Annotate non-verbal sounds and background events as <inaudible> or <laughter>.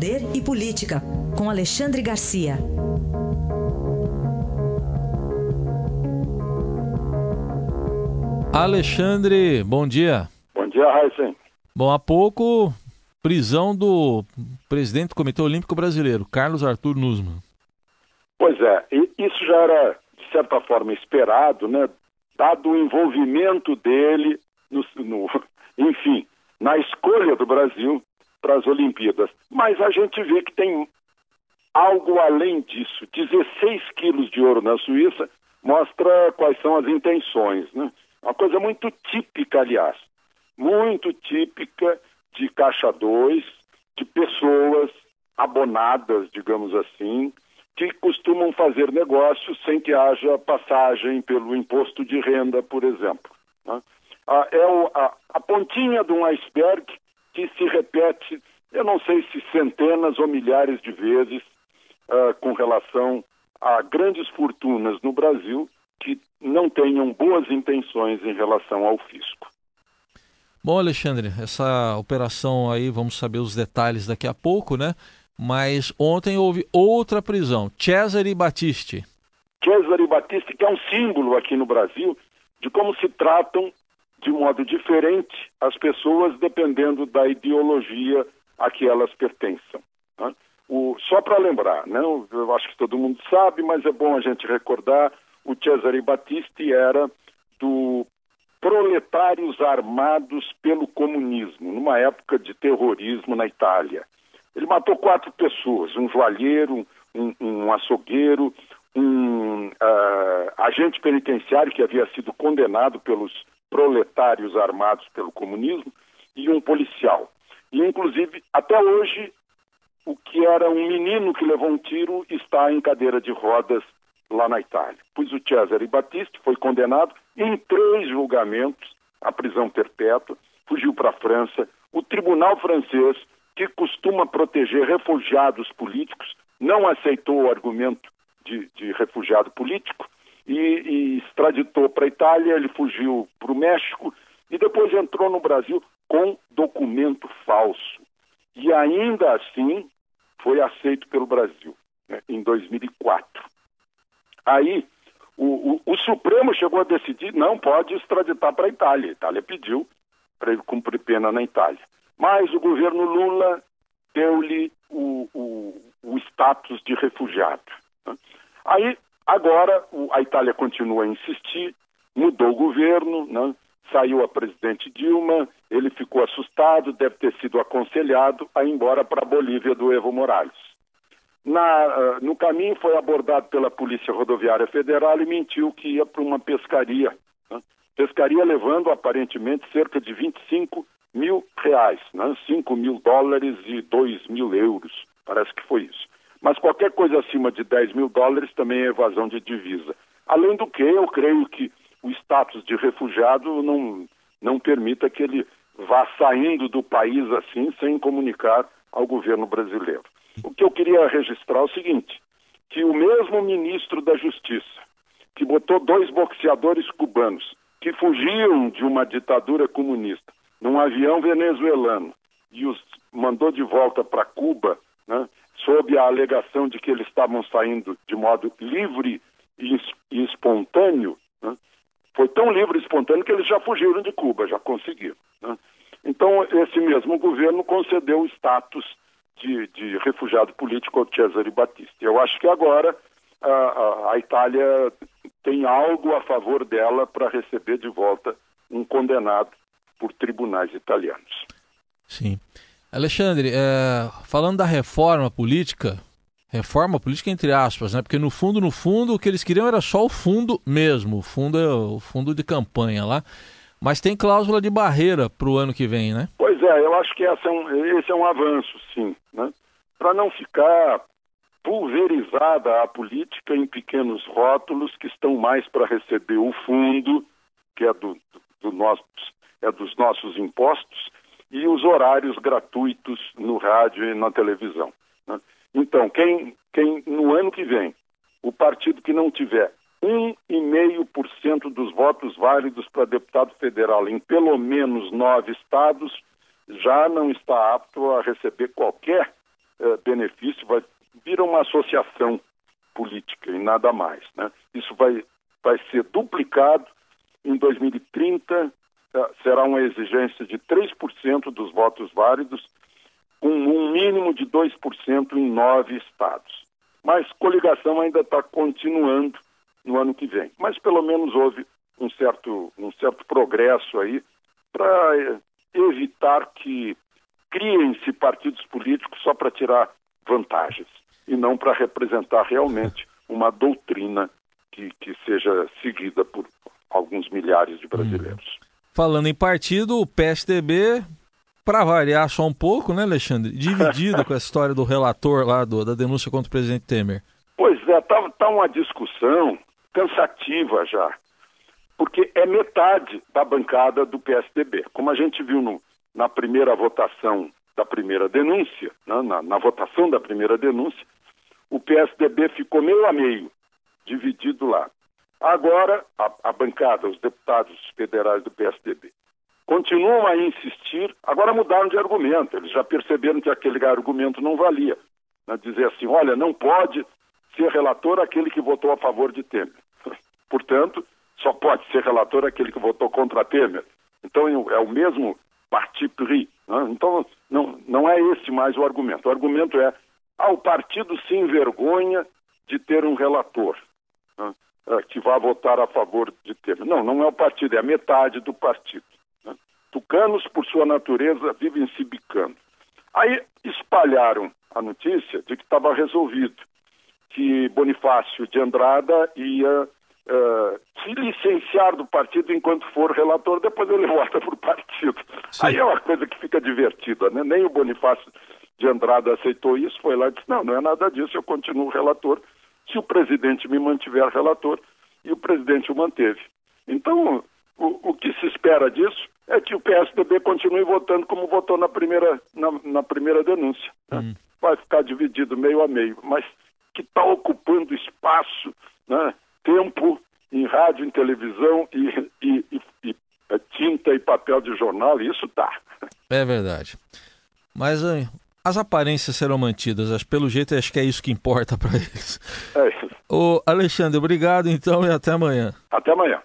Poder e Política, com Alexandre Garcia. Alexandre, bom dia. Bom dia, Raíssen. Bom, há pouco, prisão do presidente do Comitê Olímpico Brasileiro, Carlos Arthur Nussmann. Pois é, isso já era, de certa forma, esperado, né? Dado o envolvimento dele, no, no <laughs> enfim, na escolha do Brasil para as Olimpíadas. Mas a gente vê que tem algo além disso. 16 quilos de ouro na Suíça mostra quais são as intenções. Né? Uma coisa muito típica, aliás, muito típica de Caixa 2, de pessoas abonadas, digamos assim, que costumam fazer negócios sem que haja passagem pelo imposto de renda, por exemplo. Né? É a, a pontinha de um iceberg que se repete, eu não sei se centenas ou milhares de vezes, uh, com relação a grandes fortunas no Brasil que não tenham boas intenções em relação ao fisco. Bom, Alexandre, essa operação aí, vamos saber os detalhes daqui a pouco, né? Mas ontem houve outra prisão, Cesare Battisti. Cesare Battisti, que é um símbolo aqui no Brasil de como se tratam de modo diferente as pessoas dependendo da ideologia a que elas pertençam. Né? O, só para lembrar, né? eu acho que todo mundo sabe, mas é bom a gente recordar, o Cesare Battisti era do Proletários Armados pelo Comunismo, numa época de terrorismo na Itália. Ele matou quatro pessoas, um joalheiro, um, um açougueiro, um uh, agente penitenciário que havia sido condenado pelos proletários armados pelo comunismo e um policial. E, inclusive, até hoje, o que era um menino que levou um tiro está em cadeira de rodas lá na Itália. Pois o Cesare Battisti foi condenado em três julgamentos à prisão perpétua, fugiu para a França. O tribunal francês, que costuma proteger refugiados políticos, não aceitou o argumento de, de refugiado político e, e extraditou para a Itália, ele fugiu para o México e depois entrou no Brasil com documento falso. E ainda assim foi aceito pelo Brasil, né, em 2004. Aí o, o, o, Supremo chegou a decidir não pode extraditar para a Itália. A Itália pediu para ele cumprir pena na Itália. Mas o governo Lula deu-lhe o, o, status de refugiado. Né? Aí Agora, a Itália continua a insistir, mudou o governo, né? saiu a presidente Dilma, ele ficou assustado, deve ter sido aconselhado a ir embora para a Bolívia do Evo Morales. Na, uh, no caminho foi abordado pela Polícia Rodoviária Federal e mentiu que ia para uma pescaria. Né? Pescaria levando aparentemente cerca de 25 mil reais, né? 5 mil dólares e 2 mil euros. Parece que foi isso. Mas qualquer coisa acima de 10 mil dólares também é evasão de divisa. Além do que, eu creio que o status de refugiado não, não permita que ele vá saindo do país assim sem comunicar ao governo brasileiro. O que eu queria registrar é o seguinte: que o mesmo ministro da Justiça, que botou dois boxeadores cubanos que fugiam de uma ditadura comunista num avião venezuelano e os mandou de volta para Cuba, né, sob a alegação de que eles estavam saindo de modo livre e, espontâneo, né? foi tão livre e espontâneo que eles já fugiram de Cuba, já conseguiram. Né? Então, esse mesmo governo concedeu o status de, de refugiado político ao Cesare Battisti. Eu acho que agora a, a, Itália tem algo a favor dela para receber de volta um condenado por tribunais italianos. Sim. Alexandre, é, falando da reforma política, reforma política entre aspas, né? Porque no fundo, no fundo, o que eles queriam era só o fundo mesmo, o fundo é o fundo de campanha lá. Mas tem cláusula de barreira para o ano que vem, né? Pois é, eu acho que é um, esse é um avanço, sim, né? Para não ficar pulverizada a política em pequenos rótulos que estão mais para receber o fundo, que é do, do nosso, é dos nossos impostos, e os horários gratuitos no rádio e na televisão. Né? Então, quem, quem no ano que vem, o partido que não tiver 1,5% dos votos válidos para deputado federal em pelo menos nove estados, já não está apto a receber qualquer eh, benefício, vai vira uma associação política e nada mais. Né? Isso vai, vai ser duplicado em 2030, eh, será uma exigência de 3% dos votos válidos, com um mínimo de 2% em nove estados. Mas coligação ainda está continuando no ano que vem. Mas pelo menos houve um certo, um certo progresso aí para eh, evitar que criem-se partidos políticos só para tirar vantagens e não para representar realmente uma doutrina que, que seja seguida por alguns milhares de brasileiros. Hum. Falando em partido, o PSDB, para variar só um pouco, né, Alexandre? Dividido <laughs> com a história do relator lá do, da denúncia contra o presidente Temer. Pois é, tá, tá uma discussão cansativa já, porque é metade da bancada do PSDB. Como a gente viu no, na primeira votação da primeira denúncia, né, na, na votação da primeira denúncia, o PSDB ficou meio a meio, dividido lá. Agora, a, a bancada, os deputados federais do PSDB, continuam a insistir, agora mudaram de argumento, eles já perceberam que aquele argumento não valia. Né? Dizer assim, olha, não pode ser relator aquele que votou a favor de Temer. <laughs> Portanto, só pode ser relator aquele que votou contra Temer. Então é o mesmo parti pris. Né? Então não, não é esse mais o argumento. O argumento é ah, o partido se envergonha de ter um relator né, é, que vá votar a favor de Temer. Não, não é o partido, é a metade do partido. Né? Tucanos, por sua natureza, vivem se bicando. Aí espalharam a notícia de que estava resolvido, que Bonifácio de Andrada ia uh, se licenciar do partido enquanto for relator, depois ele vota para o partido. Sim. Aí é uma coisa que fica divertida, né? Nem o Bonifácio de Andrade aceitou isso, foi lá e disse, não, não é nada disso, eu continuo relator, se o presidente me mantiver relator, e o presidente o manteve. Então, o, o que se espera disso é que o PSDB continue votando como votou na primeira, na, na primeira denúncia. Né? Hum. Vai ficar dividido meio a meio, mas que está ocupando espaço, né, tempo em rádio, em televisão e, e, e, e é, tinta e papel de jornal, isso tá. É verdade. Mas as aparências serão mantidas, acho, pelo jeito acho que é isso que importa para eles. É isso. Ô, Alexandre, obrigado então e até amanhã. Até amanhã.